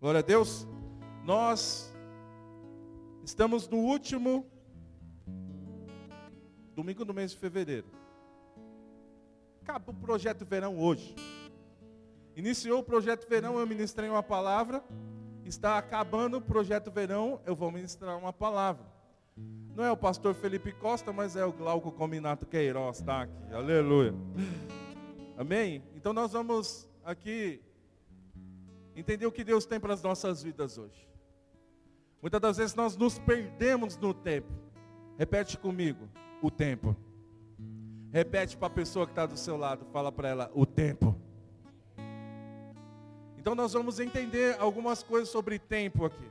Glória a Deus. Nós estamos no último domingo do mês de fevereiro. Acaba o projeto verão hoje. Iniciou o projeto verão, eu ministrei uma palavra. Está acabando o projeto verão, eu vou ministrar uma palavra. Não é o pastor Felipe Costa, mas é o Glauco Cominato Queiroz, tá aqui. Aleluia. Amém? Então nós vamos aqui entender o que Deus tem para as nossas vidas hoje. Muitas das vezes nós nos perdemos no tempo. Repete comigo, o tempo. Repete para a pessoa que está do seu lado, fala para ela, o tempo. Então nós vamos entender algumas coisas sobre tempo aqui.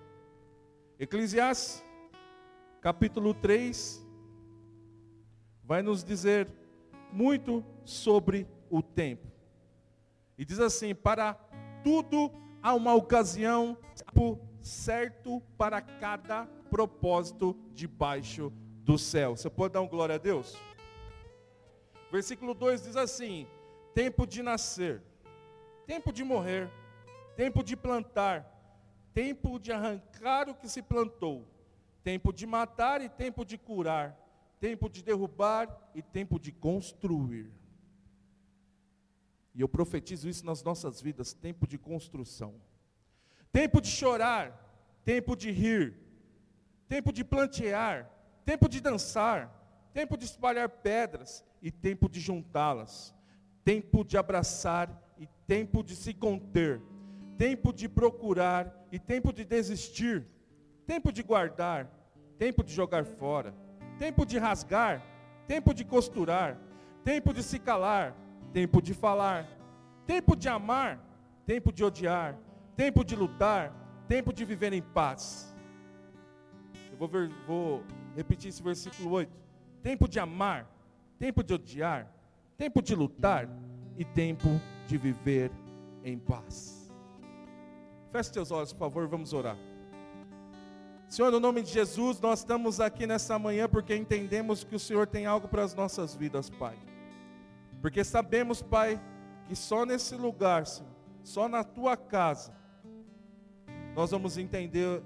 Eclesiastes, capítulo 3, vai nos dizer muito sobre o tempo. E diz assim: para tudo há uma ocasião certo para cada propósito debaixo do céu. Você pode dar um glória a Deus? Versículo 2 diz assim: tempo de nascer, tempo de morrer, tempo de plantar, tempo de arrancar o que se plantou, tempo de matar e tempo de curar, tempo de derrubar e tempo de construir. E eu profetizo isso nas nossas vidas: tempo de construção, tempo de chorar, tempo de rir, tempo de plantear, tempo de dançar, tempo de espalhar pedras e tempo de juntá-las, tempo de abraçar e tempo de se conter, tempo de procurar e tempo de desistir, tempo de guardar, tempo de jogar fora, tempo de rasgar, tempo de costurar, tempo de se calar tempo de falar, tempo de amar, tempo de odiar, tempo de lutar, tempo de viver em paz. Eu vou, ver, vou repetir esse versículo 8. Tempo de amar, tempo de odiar, tempo de lutar e tempo de viver em paz. Feche seus olhos, por favor, vamos orar. Senhor, no nome de Jesus, nós estamos aqui nessa manhã porque entendemos que o Senhor tem algo para as nossas vidas, Pai. Porque sabemos, Pai, que só nesse lugar, Senhor, só na tua casa, nós vamos entender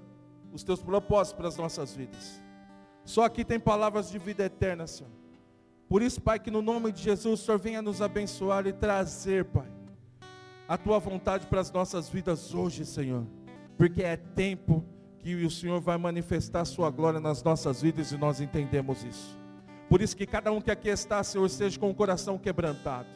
os teus propósitos para as nossas vidas. Só aqui tem palavras de vida eterna, Senhor. Por isso, Pai, que no nome de Jesus, o Senhor venha nos abençoar e trazer, Pai, a tua vontade para as nossas vidas hoje, Senhor. Porque é tempo que o Senhor vai manifestar a sua glória nas nossas vidas e nós entendemos isso. Por isso que cada um que aqui está, Senhor, esteja com o coração quebrantado.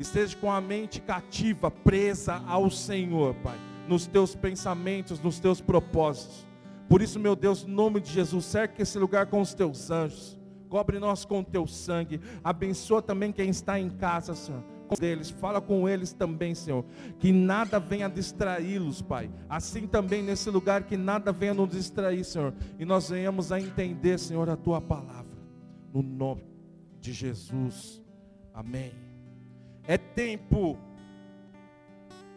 Esteja com a mente cativa, presa ao Senhor, Pai. Nos teus pensamentos, nos teus propósitos. Por isso, meu Deus, no nome de Jesus, cerca esse lugar com os teus anjos. Cobre nós com o teu sangue. Abençoa também quem está em casa, Senhor deles, fala com eles também, Senhor, que nada venha distraí-los, Pai. Assim também nesse lugar que nada venha nos distrair, Senhor, e nós venhamos a entender, Senhor, a tua palavra no nome de Jesus. Amém. É tempo.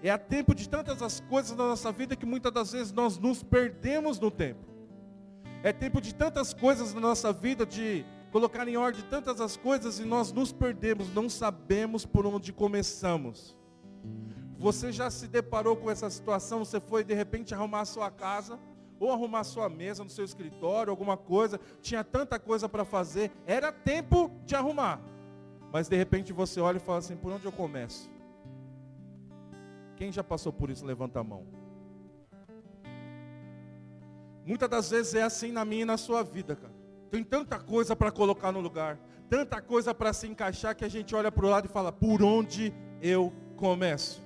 É a tempo de tantas as coisas na nossa vida que muitas das vezes nós nos perdemos no tempo. É tempo de tantas coisas na nossa vida de colocar em ordem tantas as coisas e nós nos perdemos, não sabemos por onde começamos. Você já se deparou com essa situação? Você foi de repente arrumar a sua casa ou arrumar sua mesa no seu escritório, alguma coisa, tinha tanta coisa para fazer, era tempo de arrumar. Mas de repente você olha e fala assim: por onde eu começo? Quem já passou por isso, levanta a mão. Muitas das vezes é assim na minha e na sua vida, cara. Tem tanta coisa para colocar no lugar, tanta coisa para se encaixar que a gente olha para o lado e fala: por onde eu começo?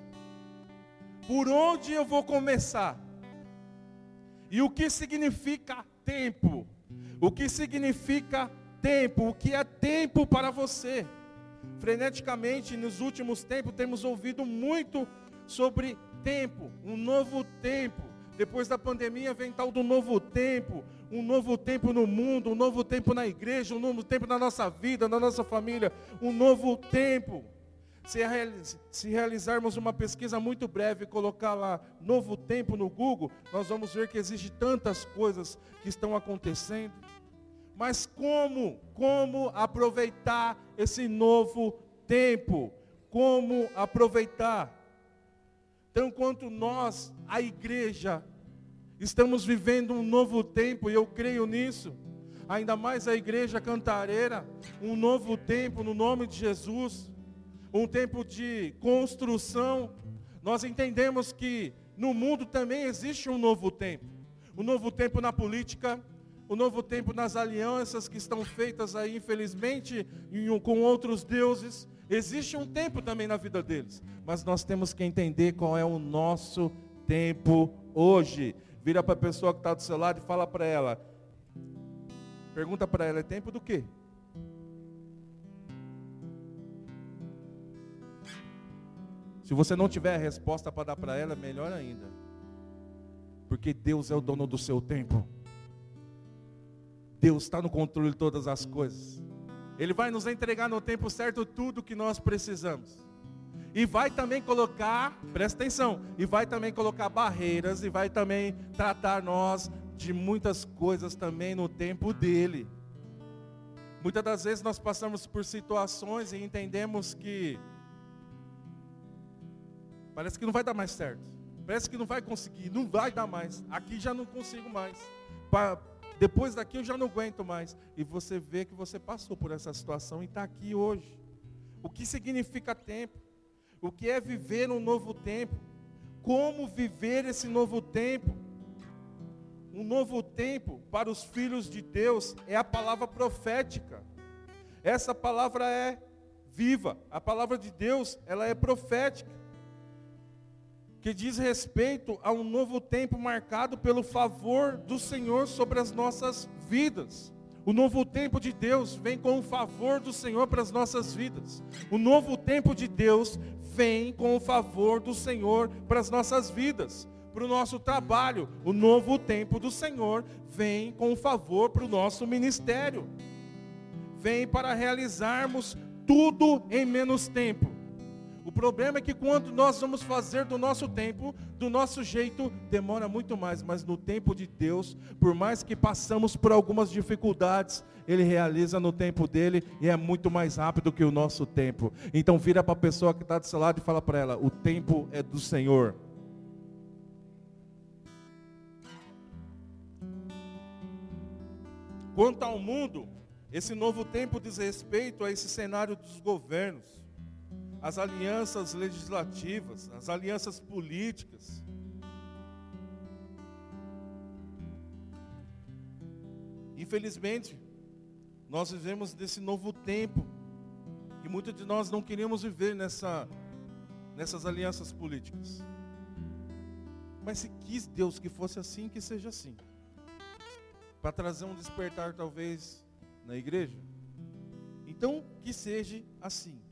Por onde eu vou começar? E o que significa tempo? O que significa tempo? O que é tempo para você? Freneticamente, nos últimos tempos, temos ouvido muito sobre tempo, um novo tempo. Depois da pandemia vem tal do novo tempo, um novo tempo no mundo, um novo tempo na igreja, um novo tempo na nossa vida, na nossa família, um novo tempo. Se, se realizarmos uma pesquisa muito breve e colocar lá novo tempo no Google, nós vamos ver que existe tantas coisas que estão acontecendo. Mas como, como aproveitar esse novo tempo? Como aproveitar? Então, quanto nós, a igreja, estamos vivendo um novo tempo, e eu creio nisso, ainda mais a igreja cantareira, um novo tempo no nome de Jesus, um tempo de construção. Nós entendemos que no mundo também existe um novo tempo. Um novo tempo na política, um novo tempo nas alianças que estão feitas aí, infelizmente, com outros deuses. Existe um tempo também na vida deles. Mas nós temos que entender qual é o nosso tempo hoje. Vira para a pessoa que está do seu lado e fala para ela. Pergunta para ela, é tempo do quê? Se você não tiver a resposta para dar para ela, melhor ainda. Porque Deus é o dono do seu tempo. Deus está no controle de todas as coisas. Ele vai nos entregar no tempo certo tudo que nós precisamos. E vai também colocar, presta atenção, e vai também colocar barreiras e vai também tratar nós de muitas coisas também no tempo dele. Muitas das vezes nós passamos por situações e entendemos que parece que não vai dar mais certo. Parece que não vai conseguir, não vai dar mais. Aqui já não consigo mais. Depois daqui eu já não aguento mais. E você vê que você passou por essa situação e está aqui hoje. O que significa tempo? O que é viver um novo tempo? Como viver esse novo tempo? Um novo tempo para os filhos de Deus é a palavra profética. Essa palavra é viva. A palavra de Deus, ela é profética que diz respeito a um novo tempo marcado pelo favor do Senhor sobre as nossas vidas. O novo tempo de Deus vem com o favor do Senhor para as nossas vidas. O novo tempo de Deus vem com o favor do Senhor para as nossas vidas, para o nosso trabalho. O novo tempo do Senhor vem com o favor para o nosso ministério. Vem para realizarmos tudo em menos tempo. O problema é que quando nós vamos fazer do nosso tempo, do nosso jeito, demora muito mais. Mas no tempo de Deus, por mais que passamos por algumas dificuldades, Ele realiza no tempo dele e é muito mais rápido que o nosso tempo. Então vira para a pessoa que está do seu lado e fala para ela: o tempo é do Senhor. Quanto ao mundo, esse novo tempo diz respeito a esse cenário dos governos as alianças legislativas, as alianças políticas. Infelizmente, nós vivemos nesse novo tempo e muitos de nós não queremos viver nessa, nessas alianças políticas. Mas se quis Deus que fosse assim, que seja assim. Para trazer um despertar talvez na igreja. Então, que seja assim.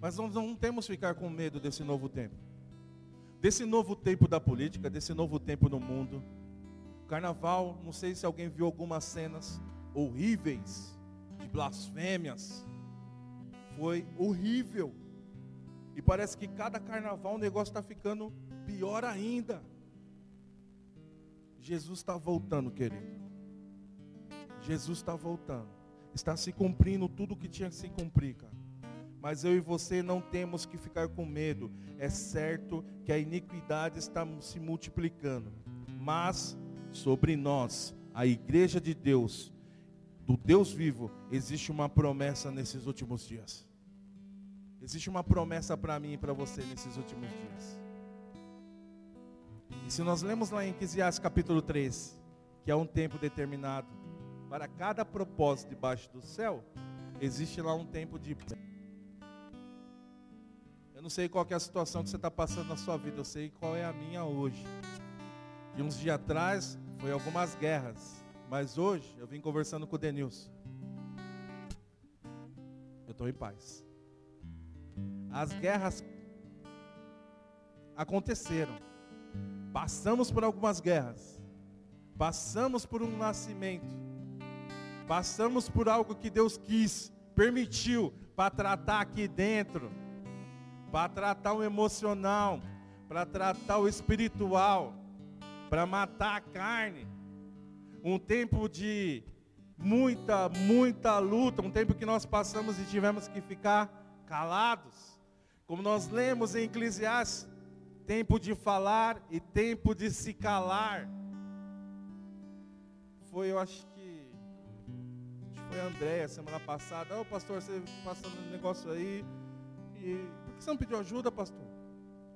Mas nós não temos que ficar com medo desse novo tempo. Desse novo tempo da política, desse novo tempo no mundo. Carnaval, não sei se alguém viu algumas cenas horríveis de blasfêmias. Foi horrível. E parece que cada carnaval o negócio está ficando pior ainda. Jesus está voltando, querido. Jesus está voltando. Está se cumprindo tudo o que tinha que se cumprir, cara. Mas eu e você não temos que ficar com medo. É certo que a iniquidade está se multiplicando. Mas sobre nós, a igreja de Deus, do Deus vivo, existe uma promessa nesses últimos dias. Existe uma promessa para mim e para você nesses últimos dias. E se nós lemos lá em Eclesiastes capítulo 3, que é um tempo determinado para cada propósito debaixo do céu, existe lá um tempo de eu não sei qual é a situação que você está passando na sua vida, eu sei qual é a minha hoje. E uns dias atrás foi algumas guerras, mas hoje eu vim conversando com o Denilson. Eu estou em paz. As guerras aconteceram. Passamos por algumas guerras. Passamos por um nascimento. Passamos por algo que Deus quis, permitiu para tratar aqui dentro para tratar o emocional, para tratar o espiritual, para matar a carne. Um tempo de muita, muita luta, um tempo que nós passamos e tivemos que ficar calados. Como nós lemos em Eclesiastes tempo de falar e tempo de se calar. Foi, eu acho que, acho que foi a Andréia semana passada. Ô oh, pastor, você passando um negócio aí. E que você não pediu ajuda, pastor?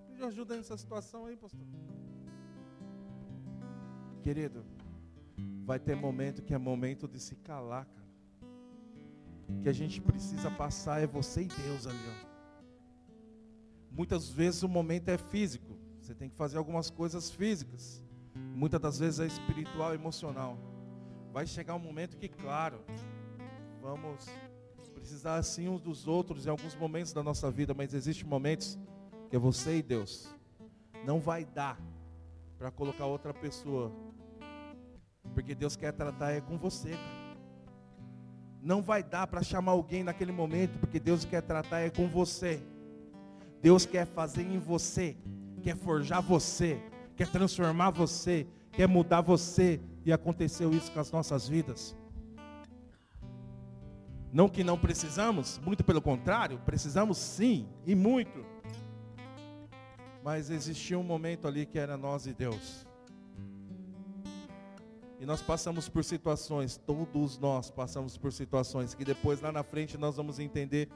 Pediu ajuda nessa situação aí, pastor. Querido, vai ter momento que é momento de se calar, cara. Que a gente precisa passar é você e Deus ali, ó. Muitas vezes o momento é físico. Você tem que fazer algumas coisas físicas. Muitas das vezes é espiritual, emocional. Vai chegar um momento que, claro, vamos precisar assim uns dos outros em alguns momentos da nossa vida, mas existem momentos que é você e Deus. Não vai dar para colocar outra pessoa. Porque Deus quer tratar é com você, cara. Não vai dar para chamar alguém naquele momento, porque Deus quer tratar é com você. Deus quer fazer em você, quer forjar você, quer transformar você, quer mudar você. E aconteceu isso com as nossas vidas. Não que não precisamos, muito pelo contrário, precisamos sim, e muito. Mas existia um momento ali que era nós e Deus. E nós passamos por situações, todos nós passamos por situações que depois lá na frente nós vamos entender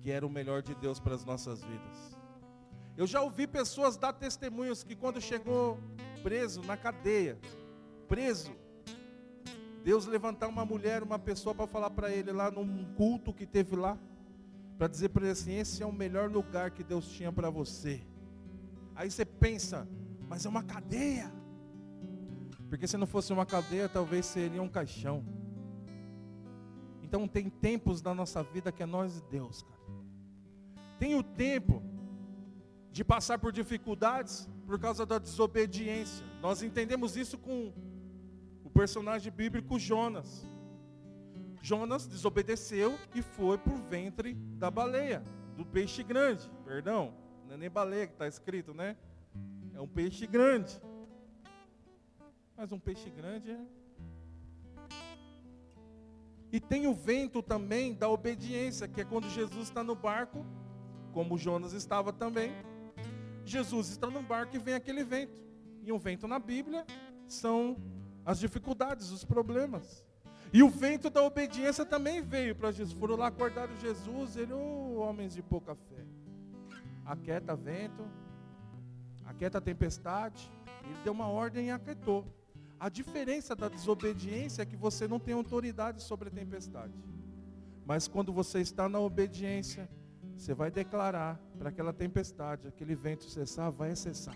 que era o melhor de Deus para as nossas vidas. Eu já ouvi pessoas dar testemunhos que quando chegou preso na cadeia, preso, Deus levantar uma mulher, uma pessoa para falar para ele lá num culto que teve lá, para dizer para ele assim: esse é o melhor lugar que Deus tinha para você. Aí você pensa, mas é uma cadeia. Porque se não fosse uma cadeia, talvez seria um caixão. Então tem tempos na nossa vida que é nós e Deus, cara. Tem o tempo de passar por dificuldades por causa da desobediência. Nós entendemos isso com personagem bíblico Jonas. Jonas desobedeceu e foi para o ventre da baleia, do peixe grande. Perdão, não é nem baleia que está escrito, né? É um peixe grande. Mas um peixe grande é. E tem o vento também da obediência, que é quando Jesus está no barco como Jonas estava também. Jesus está num barco e vem aquele vento. E um vento na Bíblia são as dificuldades, os problemas. E o vento da obediência também veio para Jesus. Foram lá acordar Jesus, ele, oh, homens de pouca fé. Aquieta vento, aquieta tempestade. Ele deu uma ordem e aquietou. A diferença da desobediência é que você não tem autoridade sobre a tempestade. Mas quando você está na obediência, você vai declarar para aquela tempestade, aquele vento cessar, vai cessar.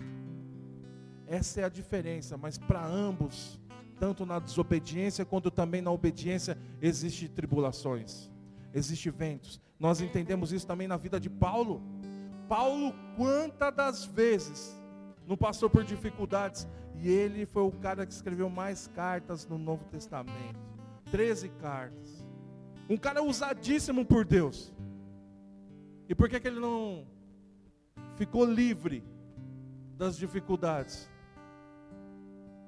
Essa é a diferença, mas para ambos, tanto na desobediência quanto também na obediência, existem tribulações, existem ventos. Nós entendemos isso também na vida de Paulo. Paulo, quantas das vezes não passou por dificuldades, e ele foi o cara que escreveu mais cartas no Novo Testamento. 13 cartas. Um cara usadíssimo por Deus. E por que, que ele não ficou livre das dificuldades?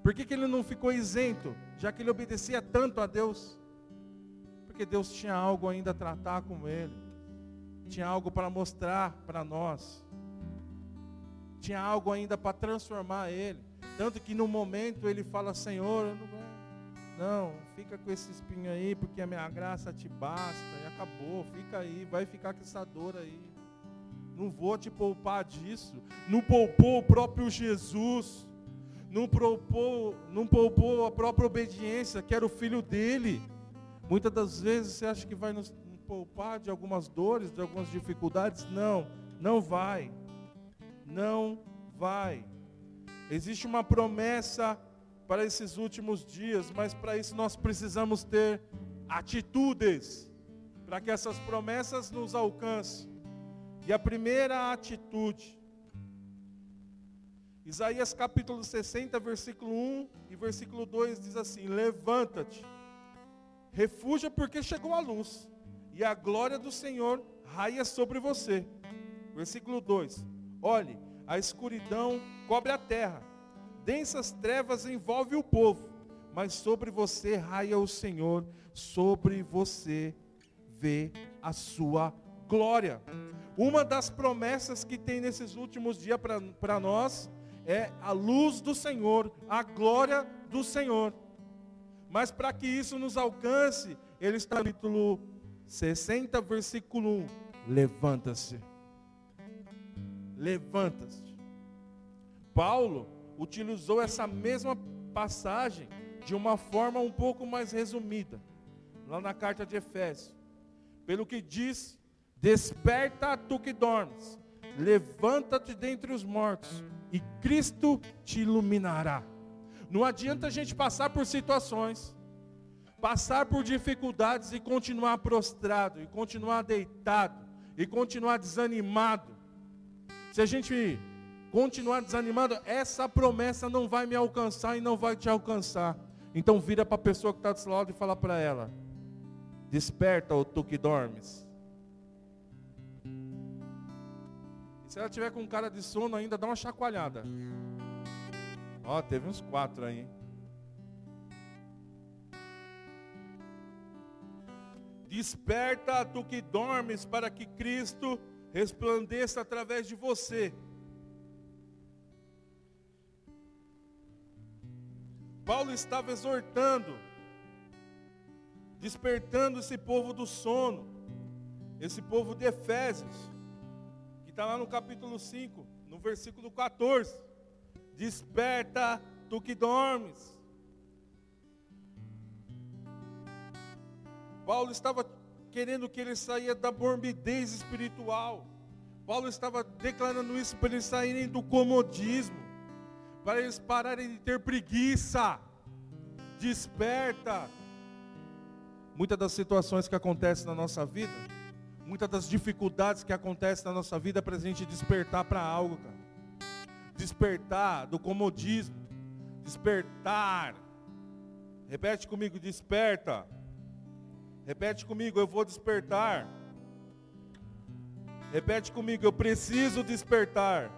Por que, que ele não ficou isento, já que ele obedecia tanto a Deus? Porque Deus tinha algo ainda a tratar com ele, tinha algo para mostrar para nós, tinha algo ainda para transformar ele. Tanto que no momento ele fala: Senhor, não, não, fica com esse espinho aí, porque a minha graça te basta, e acabou, fica aí, vai ficar com essa dor aí. Não vou te poupar disso. Não poupou o próprio Jesus. Não poupou, não poupou a própria obediência, que era o filho dele. Muitas das vezes você acha que vai nos poupar de algumas dores, de algumas dificuldades. Não, não vai. Não vai. Existe uma promessa para esses últimos dias, mas para isso nós precisamos ter atitudes, para que essas promessas nos alcancem. E a primeira atitude, Isaías capítulo 60, versículo 1 e versículo 2 diz assim: Levanta-te, refúgia porque chegou a luz, e a glória do Senhor raia sobre você. Versículo 2: Olhe, a escuridão cobre a terra, densas trevas envolve o povo, mas sobre você raia o Senhor, sobre você vê a sua glória. Uma das promessas que tem nesses últimos dias para nós é a luz do Senhor, a glória do Senhor. Mas para que isso nos alcance, ele está no capítulo 60, versículo 1. Levanta-se. Levanta-se. Paulo utilizou essa mesma passagem de uma forma um pouco mais resumida, lá na carta de Efésios. Pelo que diz: Desperta tu que dormes, levanta-te dentre os mortos, e Cristo te iluminará. Não adianta a gente passar por situações, passar por dificuldades e continuar prostrado, e continuar deitado, e continuar desanimado. Se a gente continuar desanimado, essa promessa não vai me alcançar e não vai te alcançar. Então vira para a pessoa que está do seu lado e fala para ela: Desperta, ou tu que dormes. Se ela tiver com cara de sono ainda, dá uma chacoalhada. Ó, teve uns quatro aí. Desperta, tu que dormes, para que Cristo resplandeça através de você. Paulo estava exortando, despertando esse povo do sono, esse povo de Efésios, que está lá no capítulo 5, no versículo 14. Desperta, tu que dormes. Paulo estava querendo que ele saia da morbidez espiritual. Paulo estava declarando isso para eles saírem do comodismo para eles pararem de ter preguiça. Desperta. Muitas das situações que acontecem na nossa vida, muitas das dificuldades que acontecem na nossa vida, é para a gente despertar para algo, cara. Despertar do comodismo. Despertar. Repete comigo, desperta. Repete comigo, eu vou despertar. Repete comigo, eu preciso despertar.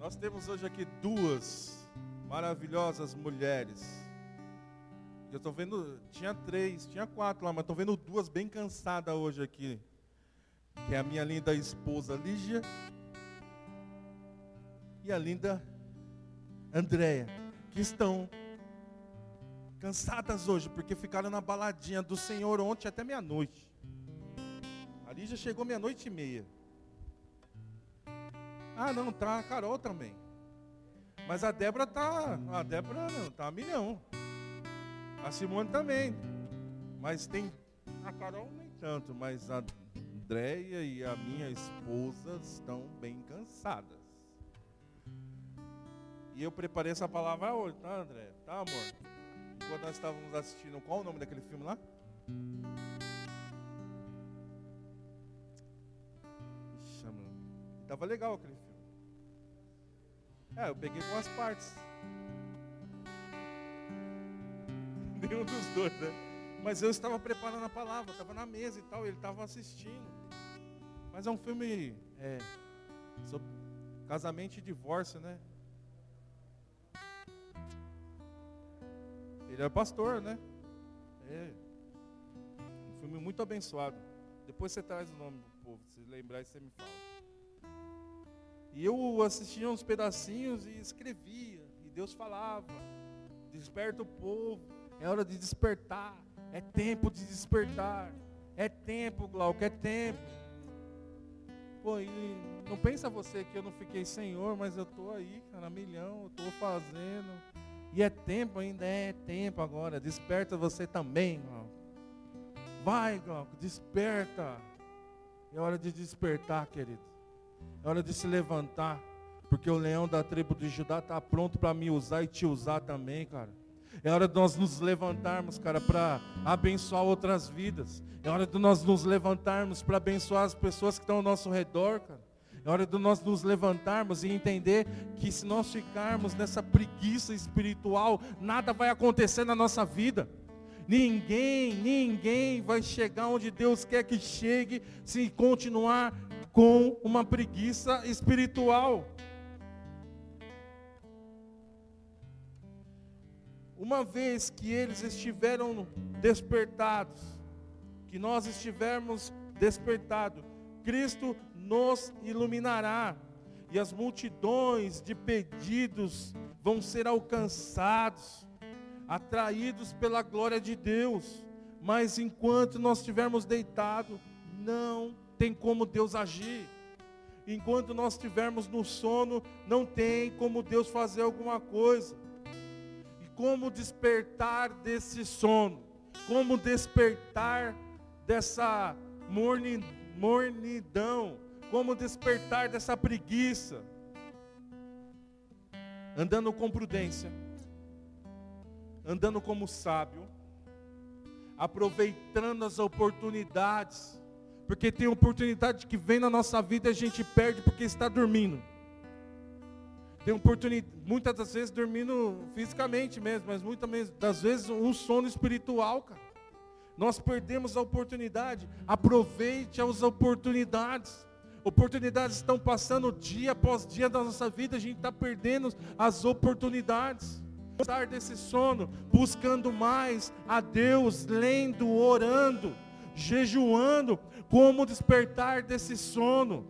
Nós temos hoje aqui duas maravilhosas mulheres. Eu estou vendo, tinha três, tinha quatro lá, mas estou vendo duas bem cansadas hoje aqui. Que é a minha linda esposa Lígia e a linda Andréia, que estão cansadas hoje, porque ficaram na baladinha do Senhor ontem até meia-noite. A Lígia chegou meia-noite e meia. Ah, não, tá a Carol também. Mas a Débora tá. A Débora não, tá a milhão. A Simone também. Mas tem. A Carol nem tanto, mas a Andréia e a minha esposa estão bem cansadas. E eu preparei essa palavra hoje, tá, André? Tá, amor? Quando nós estávamos assistindo, qual o nome daquele filme lá? Mano. Tava legal aquele filme. É, eu peguei com as partes. Nenhum dos dois, né? Mas eu estava preparando a palavra, estava na mesa e tal, ele estava assistindo. Mas é um filme é, sobre casamento e divórcio, né? Ele é pastor, né? É. Um filme muito abençoado. Depois você traz o nome do povo, se lembrar e você me fala. E eu assistia uns pedacinhos e escrevia. E Deus falava: Desperta o povo. É hora de despertar. É tempo de despertar. É tempo, Glauco, é tempo. Pô, e não pensa você que eu não fiquei senhor, mas eu estou aí, cara, milhão, eu estou fazendo. E é tempo ainda, é tempo agora. Desperta você também, Glauco. Vai, Glauco, desperta. É hora de despertar, querido. É hora de se levantar. Porque o leão da tribo de Judá está pronto para me usar e te usar também, cara. É hora de nós nos levantarmos, cara, para abençoar outras vidas. É hora de nós nos levantarmos para abençoar as pessoas que estão ao nosso redor, cara. É hora de nós nos levantarmos e entender que se nós ficarmos nessa preguiça espiritual, nada vai acontecer na nossa vida. Ninguém, ninguém vai chegar onde Deus quer que chegue se continuar com uma preguiça espiritual. Uma vez que eles estiveram despertados, que nós estivermos despertado, Cristo nos iluminará e as multidões de pedidos vão ser alcançados, atraídos pela glória de Deus. Mas enquanto nós estivermos deitados, não tem como Deus agir. Enquanto nós estivermos no sono, não tem como Deus fazer alguma coisa. Como despertar desse sono? Como despertar dessa mornidão? Como despertar dessa preguiça? Andando com prudência, andando como sábio, aproveitando as oportunidades porque tem oportunidade que vem na nossa vida e a gente perde porque está dormindo. Tem oportunidade, muitas das vezes dormindo fisicamente mesmo, mas muitas das vezes um sono espiritual, cara. Nós perdemos a oportunidade. Aproveite as oportunidades. Oportunidades estão passando dia após dia da nossa vida, a gente está perdendo as oportunidades. Estar desse sono, buscando mais a Deus, lendo, orando, jejuando, como despertar desse sono,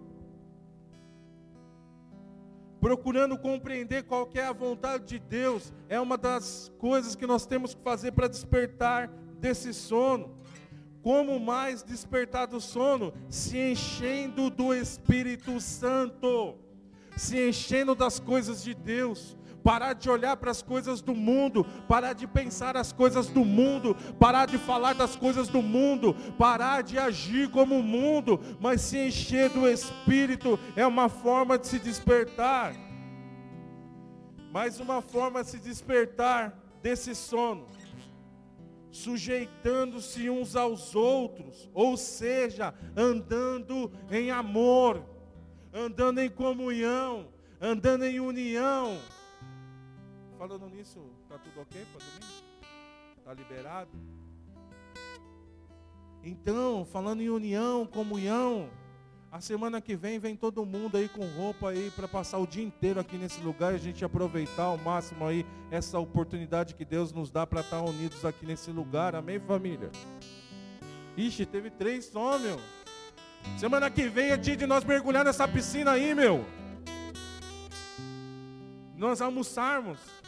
procurando compreender qual é a vontade de Deus, é uma das coisas que nós temos que fazer para despertar desse sono. Como mais despertar do sono? Se enchendo do Espírito Santo, se enchendo das coisas de Deus, parar de olhar para as coisas do mundo, parar de pensar as coisas do mundo, parar de falar das coisas do mundo, parar de agir como o mundo, mas se encher do Espírito é uma forma de se despertar. Mais uma forma de se despertar desse sono, sujeitando-se uns aos outros, ou seja, andando em amor, andando em comunhão, andando em união, Falando nisso, tá tudo ok para domingo? Tá liberado? Então, falando em união, comunhão, a semana que vem vem todo mundo aí com roupa aí para passar o dia inteiro aqui nesse lugar e a gente aproveitar ao máximo aí essa oportunidade que Deus nos dá para estar tá unidos aqui nesse lugar. Amém, família? Ixi, teve três só, meu. Semana que vem é dia de nós mergulhar nessa piscina aí, meu. Nós almoçarmos.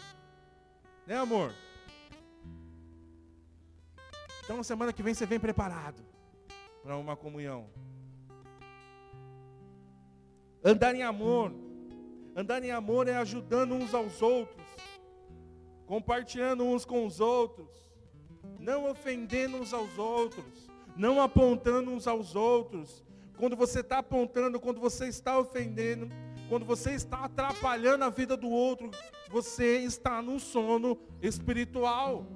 Né, amor? Então, semana que vem você vem preparado para uma comunhão. Andar em amor. Andar em amor é ajudando uns aos outros, compartilhando uns com os outros, não ofendendo uns aos outros, não apontando uns aos outros. Quando você está apontando, quando você está ofendendo, quando você está atrapalhando a vida do outro, você está num sono espiritual.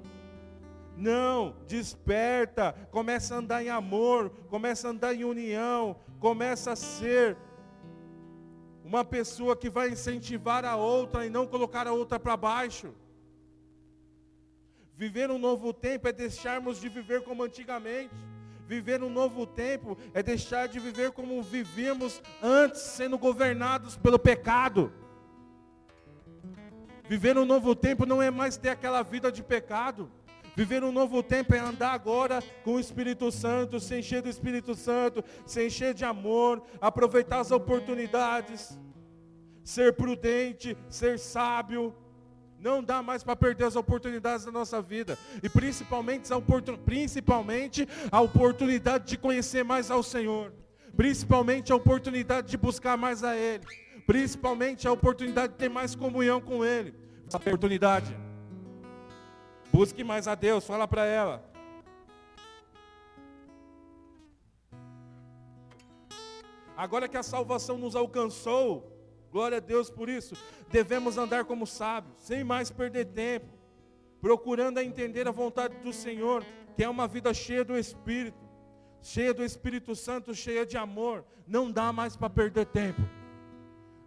Não, desperta, começa a andar em amor, começa a andar em união, começa a ser uma pessoa que vai incentivar a outra e não colocar a outra para baixo. Viver um novo tempo é deixarmos de viver como antigamente. Viver um novo tempo é deixar de viver como vivíamos antes, sendo governados pelo pecado. Viver um novo tempo não é mais ter aquela vida de pecado. Viver um novo tempo é andar agora com o Espírito Santo, se encher do Espírito Santo, se encher de amor, aproveitar as oportunidades, ser prudente, ser sábio, não dá mais para perder as oportunidades da nossa vida. E principalmente a, oportun... principalmente a oportunidade de conhecer mais ao Senhor. Principalmente a oportunidade de buscar mais a Ele. Principalmente a oportunidade de ter mais comunhão com Ele. Essa oportunidade. Busque mais a Deus, fala para ela. Agora que a salvação nos alcançou, Glória a Deus por isso. Devemos andar como sábios, sem mais perder tempo, procurando entender a vontade do Senhor, que é uma vida cheia do Espírito, cheia do Espírito Santo, cheia de amor. Não dá mais para perder tempo.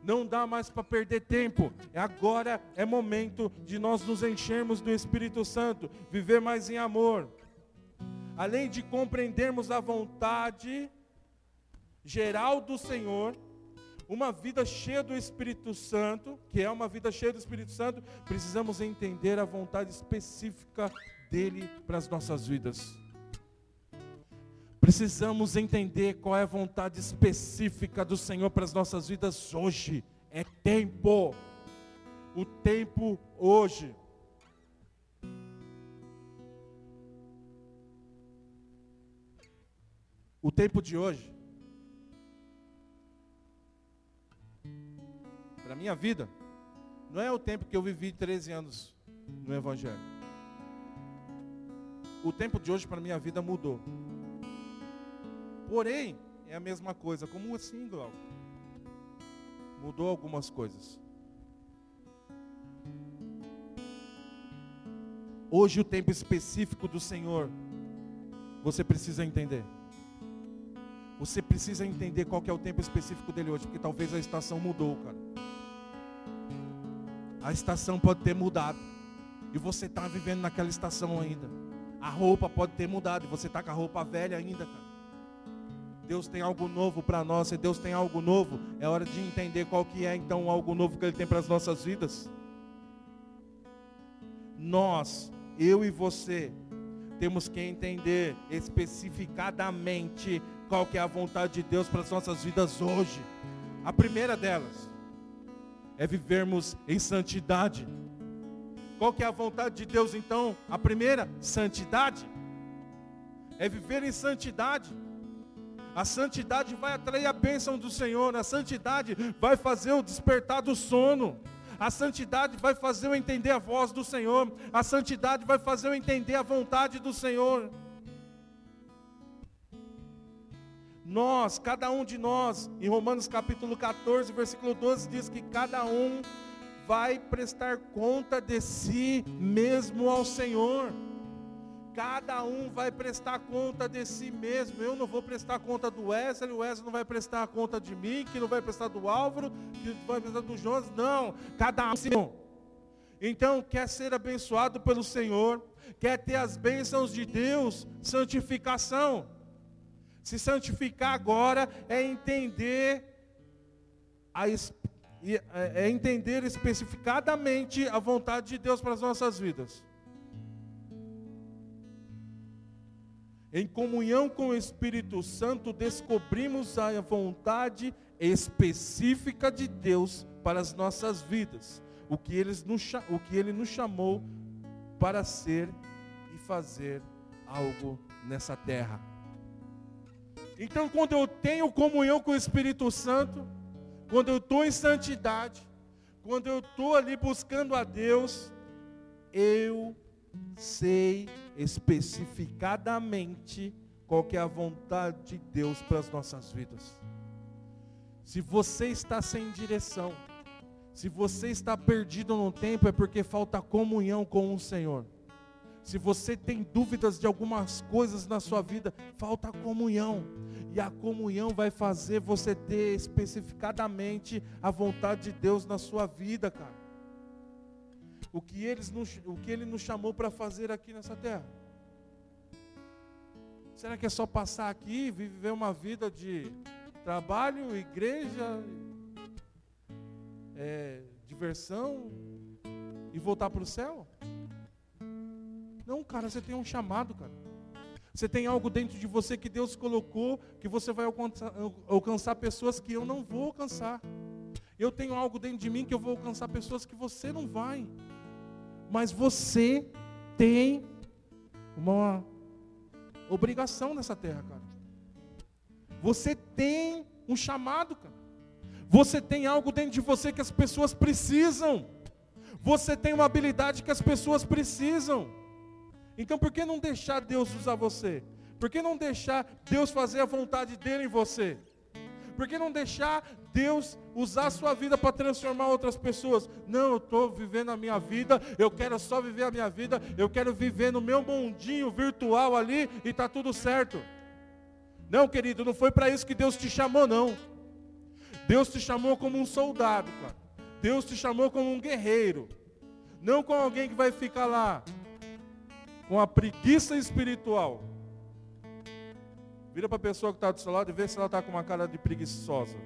Não dá mais para perder tempo. Agora é momento de nós nos enchermos do Espírito Santo, viver mais em amor. Além de compreendermos a vontade geral do Senhor, uma vida cheia do Espírito Santo, que é uma vida cheia do Espírito Santo, precisamos entender a vontade específica dele para as nossas vidas. Precisamos entender qual é a vontade específica do Senhor para as nossas vidas hoje. É tempo. O tempo hoje. O tempo de hoje. Minha vida, não é o tempo que eu vivi 13 anos no Evangelho. O tempo de hoje para minha vida mudou. Porém, é a mesma coisa. Como assim, Glauco? Mudou algumas coisas. Hoje o tempo específico do Senhor, você precisa entender. Você precisa entender qual é o tempo específico dele hoje, porque talvez a estação mudou, cara. A estação pode ter mudado. E você está vivendo naquela estação ainda. A roupa pode ter mudado e você está com a roupa velha ainda, cara. Deus tem algo novo para nós, e Deus tem algo novo, é hora de entender qual que é então algo novo que Ele tem para as nossas vidas. Nós, eu e você, temos que entender especificadamente qual que é a vontade de Deus para as nossas vidas hoje. A primeira delas é vivermos em santidade. Qual que é a vontade de Deus então? A primeira, santidade. É viver em santidade. A santidade vai atrair a bênção do Senhor, a santidade vai fazer o despertar do sono. A santidade vai fazer eu entender a voz do Senhor. A santidade vai fazer eu entender a vontade do Senhor. Nós, cada um de nós, em Romanos capítulo 14, versículo 12, diz que cada um vai prestar conta de si mesmo ao Senhor. Cada um vai prestar conta de si mesmo. Eu não vou prestar conta do Wesley, o Wesley não vai prestar conta de mim, que não vai prestar do Álvaro, que não vai prestar do Jonas. Não, cada um. Então, quer ser abençoado pelo Senhor, quer ter as bênçãos de Deus, santificação. Se santificar agora é entender a, é, é entender especificadamente a vontade de Deus para as nossas vidas. Em comunhão com o Espírito Santo, descobrimos a vontade específica de Deus para as nossas vidas, o que, eles nos, o que Ele nos chamou para ser e fazer algo nessa terra. Então, quando eu tenho comunhão com o Espírito Santo, quando eu estou em santidade, quando eu estou ali buscando a Deus, eu sei especificadamente qual é a vontade de Deus para as nossas vidas. Se você está sem direção, se você está perdido no tempo, é porque falta comunhão com o Senhor. Se você tem dúvidas de algumas coisas na sua vida, falta comunhão. E a comunhão vai fazer você ter especificadamente a vontade de Deus na sua vida, cara. O que, eles nos, o que Ele nos chamou para fazer aqui nessa terra. Será que é só passar aqui, viver uma vida de trabalho, igreja, é, diversão e voltar para o céu? Não, cara, você tem um chamado, cara. Você tem algo dentro de você que Deus colocou, que você vai alcançar, pessoas que eu não vou alcançar. Eu tenho algo dentro de mim que eu vou alcançar pessoas que você não vai. Mas você tem uma obrigação nessa terra, cara. Você tem um chamado, cara. Você tem algo dentro de você que as pessoas precisam. Você tem uma habilidade que as pessoas precisam. Então por que não deixar Deus usar você? Por que não deixar Deus fazer a vontade dele em você? Por que não deixar Deus usar a sua vida para transformar outras pessoas? Não, eu estou vivendo a minha vida, eu quero só viver a minha vida, eu quero viver no meu mundinho virtual ali e está tudo certo. Não, querido, não foi para isso que Deus te chamou, não. Deus te chamou como um soldado, cara. Deus te chamou como um guerreiro. Não como alguém que vai ficar lá com a preguiça espiritual. Vira para a pessoa que está do seu lado e vê se ela está com uma cara de preguiçosa.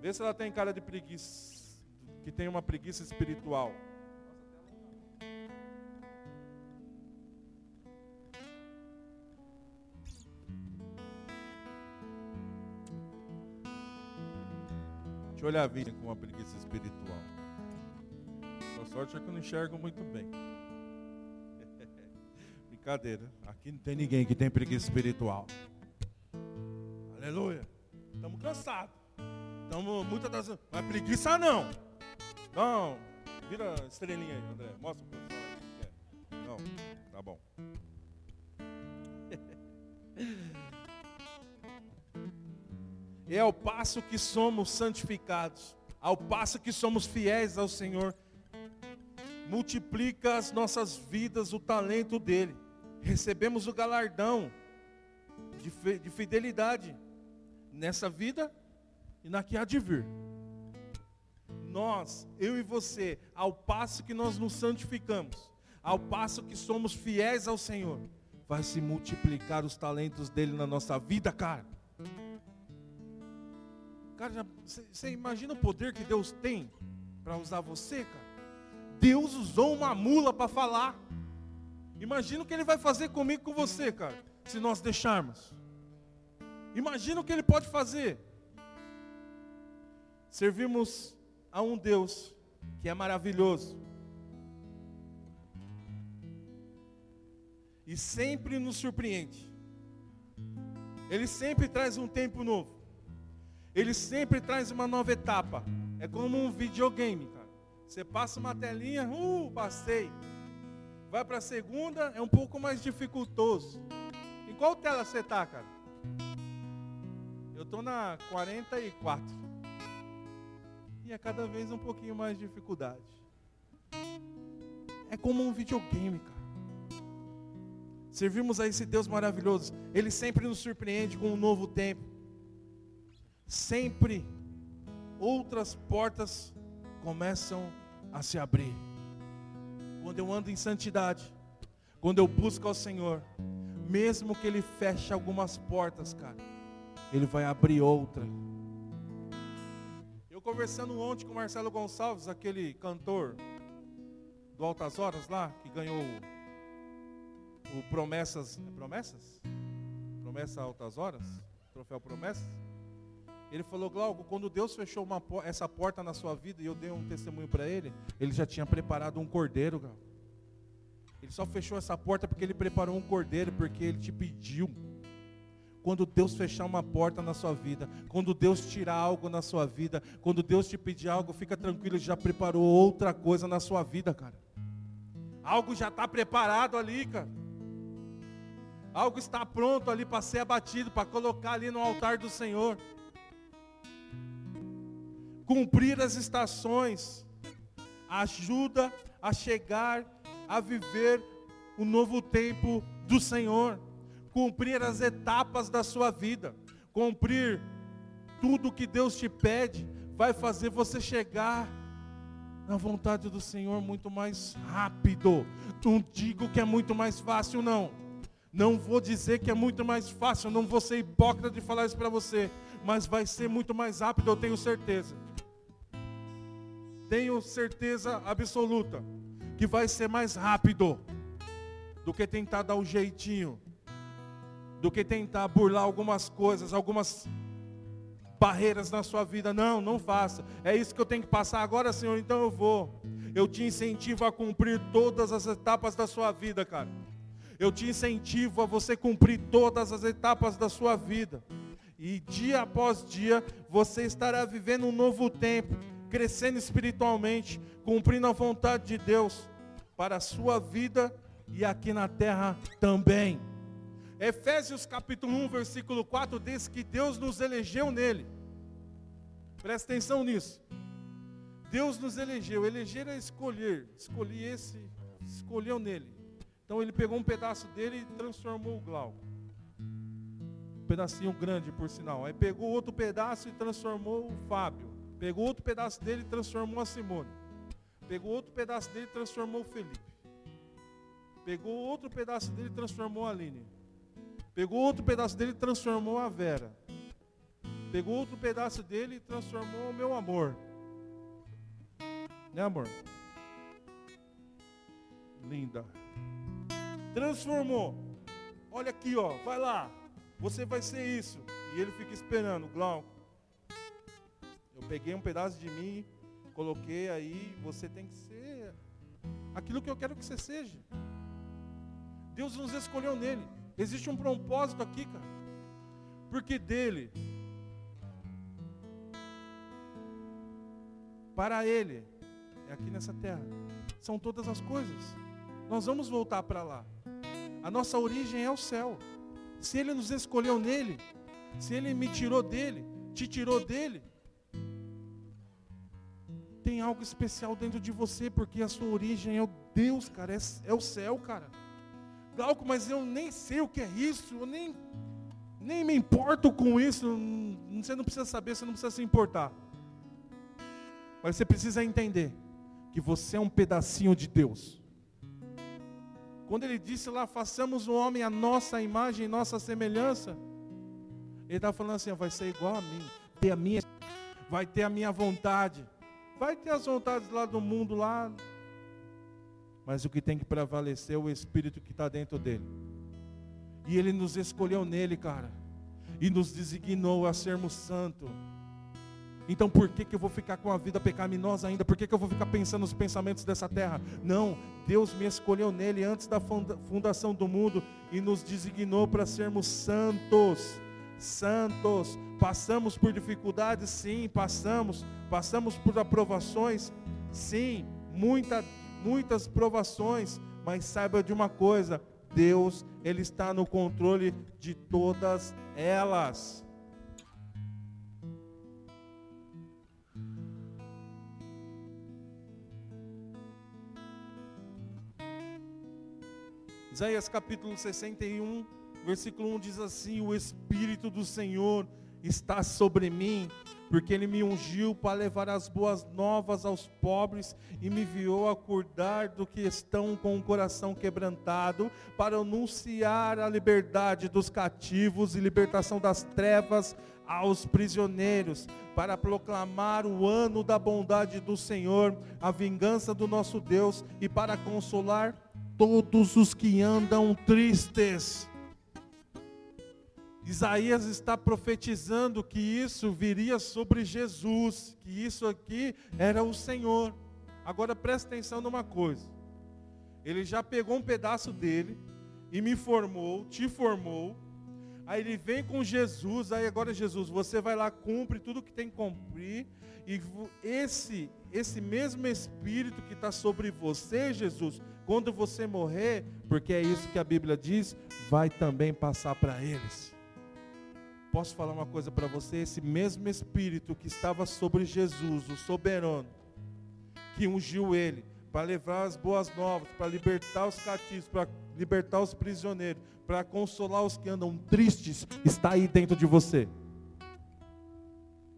Vê se ela tem cara de preguiça, que tem uma preguiça espiritual. Deixa eu olhar a vida com uma preguiça espiritual. Sua sorte é que eu não enxergo muito bem. Brincadeira. Aqui não tem ninguém que tem preguiça espiritual. Aleluia. Estamos cansados. Estamos muitas das. Mas preguiça não. Não. Vira estrelinha aí, André. Mostra o pessoal aí. Não. Tá bom. É ao passo que somos santificados, ao passo que somos fiéis ao Senhor, multiplica as nossas vidas o talento dele. Recebemos o galardão de fidelidade nessa vida e na que há de vir. Nós, eu e você, ao passo que nós nos santificamos, ao passo que somos fiéis ao Senhor, vai se multiplicar os talentos dele na nossa vida, cara. Cara, você imagina o poder que Deus tem para usar você, cara? Deus usou uma mula para falar. Imagina o que Ele vai fazer comigo com você, cara, se nós deixarmos. Imagina o que Ele pode fazer. Servimos a um Deus que é maravilhoso. E sempre nos surpreende. Ele sempre traz um tempo novo. Ele sempre traz uma nova etapa. É como um videogame, cara. Você passa uma telinha, uh, passei. Vai para a segunda, é um pouco mais dificultoso. Em qual tela você está, cara? Eu estou na 44. E é cada vez um pouquinho mais de dificuldade. É como um videogame, cara. Servimos a esse Deus maravilhoso. Ele sempre nos surpreende com um novo tempo sempre outras portas começam a se abrir. Quando eu ando em santidade, quando eu busco ao Senhor, mesmo que Ele feche algumas portas, cara, Ele vai abrir outra. Eu conversando ontem com Marcelo Gonçalves, aquele cantor do Altas Horas lá, que ganhou o, Promessas. É Promessas? Promessa Altas Horas? Troféu Promessas? Ele falou, Glauco, quando Deus fechou uma, essa porta na sua vida e eu dei um testemunho para ele, ele já tinha preparado um cordeiro, Glauco. Ele só fechou essa porta porque ele preparou um cordeiro, porque ele te pediu. Quando Deus fechar uma porta na sua vida, quando Deus tirar algo na sua vida, quando Deus te pedir algo, fica tranquilo, ele já preparou outra coisa na sua vida, cara. Algo já está preparado ali, cara. Algo está pronto ali para ser abatido, para colocar ali no altar do Senhor cumprir as estações, ajuda a chegar a viver o novo tempo do Senhor, cumprir as etapas da sua vida, cumprir tudo que Deus te pede, vai fazer você chegar na vontade do Senhor muito mais rápido. Não digo que é muito mais fácil, não. Não vou dizer que é muito mais fácil, não vou ser hipócrita de falar isso para você, mas vai ser muito mais rápido, eu tenho certeza tenho certeza absoluta que vai ser mais rápido do que tentar dar um jeitinho, do que tentar burlar algumas coisas, algumas barreiras na sua vida. Não, não faça. É isso que eu tenho que passar agora, Senhor, então eu vou. Eu te incentivo a cumprir todas as etapas da sua vida, cara. Eu te incentivo a você cumprir todas as etapas da sua vida. E dia após dia você estará vivendo um novo tempo crescendo espiritualmente, cumprindo a vontade de Deus para a sua vida e aqui na terra também. Efésios capítulo 1, versículo 4 diz que Deus nos elegeu nele. Presta atenção nisso. Deus nos elegeu. Eleger é escolher. Escolhi esse, escolheu nele. Então ele pegou um pedaço dele e transformou o Glauco. Um pedacinho grande, por sinal. Aí pegou outro pedaço e transformou o Fábio. Pegou outro pedaço dele e transformou a Simone. Pegou outro pedaço dele e transformou o Felipe. Pegou outro pedaço dele e transformou a Aline. Pegou outro pedaço dele e transformou a Vera. Pegou outro pedaço dele e transformou o meu amor. Né, amor? Linda. Transformou. Olha aqui, ó. Vai lá. Você vai ser isso. E ele fica esperando. Glauco peguei um pedaço de mim, coloquei aí, você tem que ser aquilo que eu quero que você seja. Deus nos escolheu nele. Existe um propósito aqui, cara. Porque dele, para ele, é aqui nessa terra, são todas as coisas. Nós vamos voltar para lá. A nossa origem é o céu. Se ele nos escolheu nele, se ele me tirou dele, te tirou dele, tem algo especial dentro de você, porque a sua origem é o Deus, cara, é, é o céu, cara. Glauco, mas eu nem sei o que é isso, eu nem, nem me importo com isso. Você não precisa saber, você não precisa se importar. Mas você precisa entender que você é um pedacinho de Deus. Quando ele disse lá, façamos o homem a nossa imagem, nossa semelhança, ele está falando assim, vai ser igual a mim, ter a minha, vai ter a minha vontade, vai ter as vontades lá do mundo lá, mas o que tem que prevalecer é o Espírito que está dentro dele. E ele nos escolheu nele, cara, e nos designou a sermos santos. Então por que, que eu vou ficar com a vida pecaminosa ainda? Por que, que eu vou ficar pensando nos pensamentos dessa terra? Não, Deus me escolheu nele antes da fundação do mundo e nos designou para sermos santos santos. Passamos por dificuldades, sim, passamos. Passamos por aprovações, sim, muita, muitas provações. Mas saiba de uma coisa: Deus, Ele está no controle de todas elas. Isaías capítulo 61 Versículo 1 diz assim: O Espírito do Senhor está sobre mim, porque Ele me ungiu para levar as boas novas aos pobres e me enviou a acordar do que estão com o coração quebrantado, para anunciar a liberdade dos cativos e libertação das trevas aos prisioneiros, para proclamar o ano da bondade do Senhor, a vingança do nosso Deus e para consolar todos os que andam tristes Isaías está profetizando que isso viria sobre Jesus, que isso aqui era o Senhor. Agora presta atenção numa coisa. Ele já pegou um pedaço dele e me formou, te formou. Aí ele vem com Jesus, aí agora Jesus, você vai lá, cumpre tudo que tem que cumprir. E esse, esse mesmo Espírito que está sobre você, Jesus, quando você morrer, porque é isso que a Bíblia diz, vai também passar para eles. Posso falar uma coisa para você? Esse mesmo Espírito que estava sobre Jesus, o soberano, que ungiu ele para levar as boas novas, para libertar os cativos, para libertar os prisioneiros, para consolar os que andam tristes, está aí dentro de você.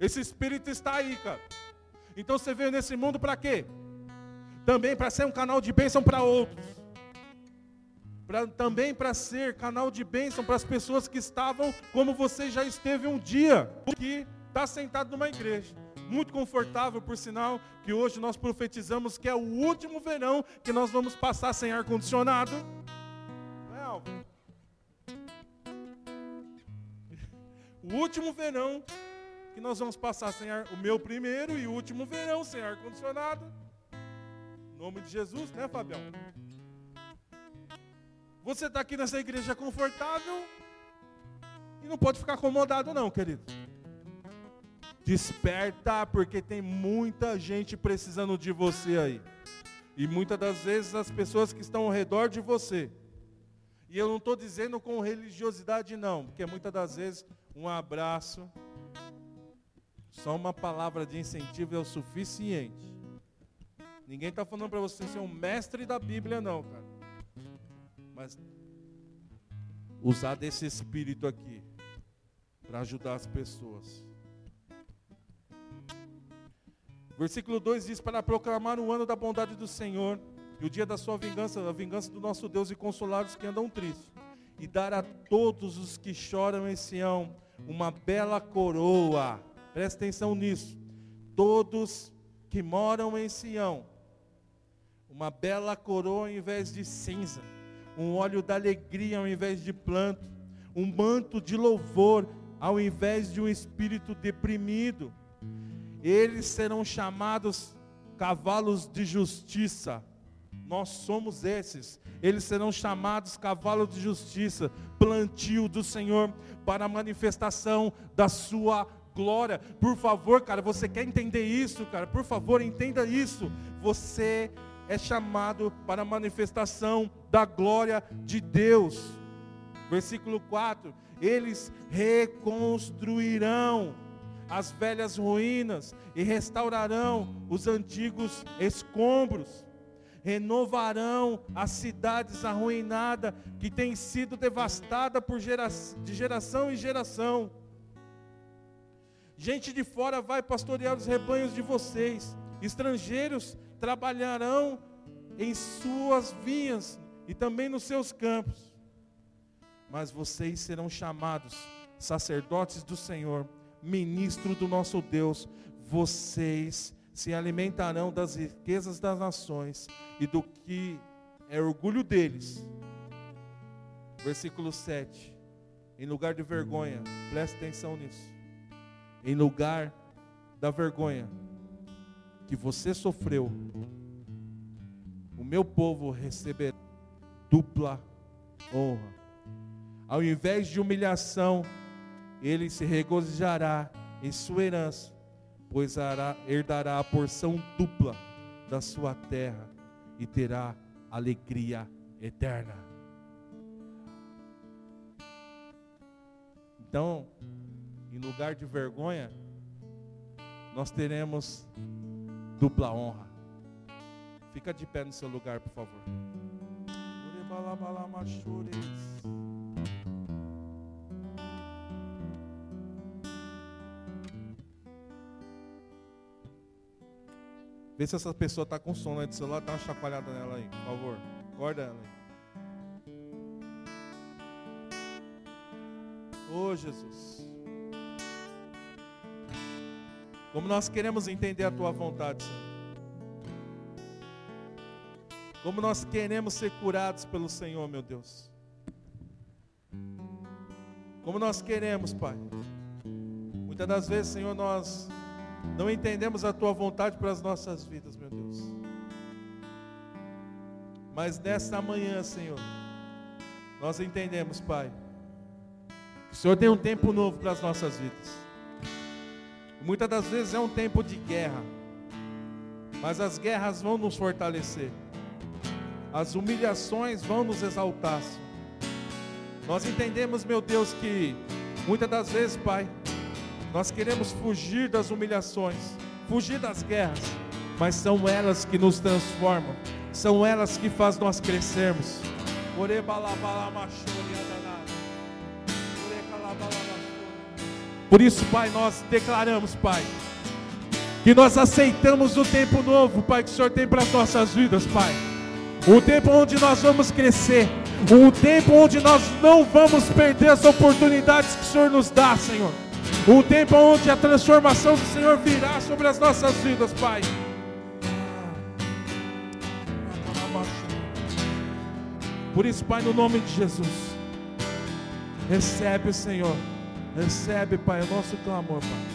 Esse Espírito está aí, cara. Então você veio nesse mundo para quê? Também para ser um canal de bênção para outros pra, também para ser canal de bênção para as pessoas que estavam como você já esteve um dia, que está sentado numa igreja. Muito confortável, por sinal, que hoje nós profetizamos que é o último verão que nós vamos passar sem ar-condicionado. É, o último verão que nós vamos passar sem ar, o meu primeiro e último verão sem ar-condicionado. Em nome de Jesus, né, Fabião? Você está aqui nessa igreja confortável e não pode ficar acomodado, não, querido. Desperta, porque tem muita gente precisando de você aí. E muitas das vezes as pessoas que estão ao redor de você. E eu não estou dizendo com religiosidade, não, porque muitas das vezes um abraço, só uma palavra de incentivo é o suficiente. Ninguém está falando para você ser um mestre da Bíblia, não, cara mas usar desse espírito aqui para ajudar as pessoas. Versículo 2 diz: Para proclamar o ano da bondade do Senhor e o dia da sua vingança, a vingança do nosso Deus, e consolar os que andam tristes, e dar a todos os que choram em Sião uma bela coroa. Presta atenção nisso. Todos que moram em Sião, uma bela coroa em vez de cinza um óleo da alegria ao invés de planto, um manto de louvor ao invés de um espírito deprimido. eles serão chamados cavalos de justiça. Nós somos esses. Eles serão chamados cavalos de justiça, plantio do Senhor para a manifestação da sua glória. Por favor, cara, você quer entender isso, cara? Por favor, entenda isso. Você é chamado para a manifestação da glória de Deus. Versículo 4: Eles reconstruirão as velhas ruínas e restaurarão os antigos escombros renovarão as cidades arruinadas que têm sido devastadas por gera, de geração em geração. Gente de fora vai pastorear os rebanhos de vocês. Estrangeiros trabalharão em suas vinhas e também nos seus campos. Mas vocês serão chamados sacerdotes do Senhor, ministro do nosso Deus. Vocês se alimentarão das riquezas das nações e do que é orgulho deles. Versículo 7. Em lugar de vergonha, preste atenção nisso. Em lugar da vergonha que você sofreu, o meu povo receberá dupla honra. Ao invés de humilhação, ele se regozijará em sua herança pois herdará a porção dupla da sua terra e terá alegria eterna. Então, em lugar de vergonha, nós teremos dupla honra. Fica de pé no seu lugar, por favor. Vê se essa pessoa está com sono aí do celular, dá uma chacoalhada nela aí, por favor. Acorda ela aí. Oh, Jesus. Como nós queremos entender a tua vontade, Senhor. Como nós queremos ser curados pelo Senhor, meu Deus. Como nós queremos, Pai. Muitas das vezes, Senhor, nós não entendemos a tua vontade para as nossas vidas, meu Deus. Mas nesta manhã, Senhor, nós entendemos, Pai, que o Senhor tem um tempo novo para as nossas vidas. Muitas das vezes é um tempo de guerra, mas as guerras vão nos fortalecer, as humilhações vão nos exaltar. Nós entendemos, meu Deus, que muitas das vezes, Pai, nós queremos fugir das humilhações, fugir das guerras, mas são elas que nos transformam, são elas que fazem nós crescermos. Por isso, Pai, nós declaramos, Pai, que nós aceitamos o tempo novo, Pai, que o Senhor tem para as nossas vidas, Pai. O tempo onde nós vamos crescer, o tempo onde nós não vamos perder as oportunidades que o Senhor nos dá, Senhor. Um tempo onde a transformação do Senhor virá sobre as nossas vidas, Pai. Por isso, Pai, no nome de Jesus, recebe, Senhor, recebe, Pai, o nosso clamor, Pai.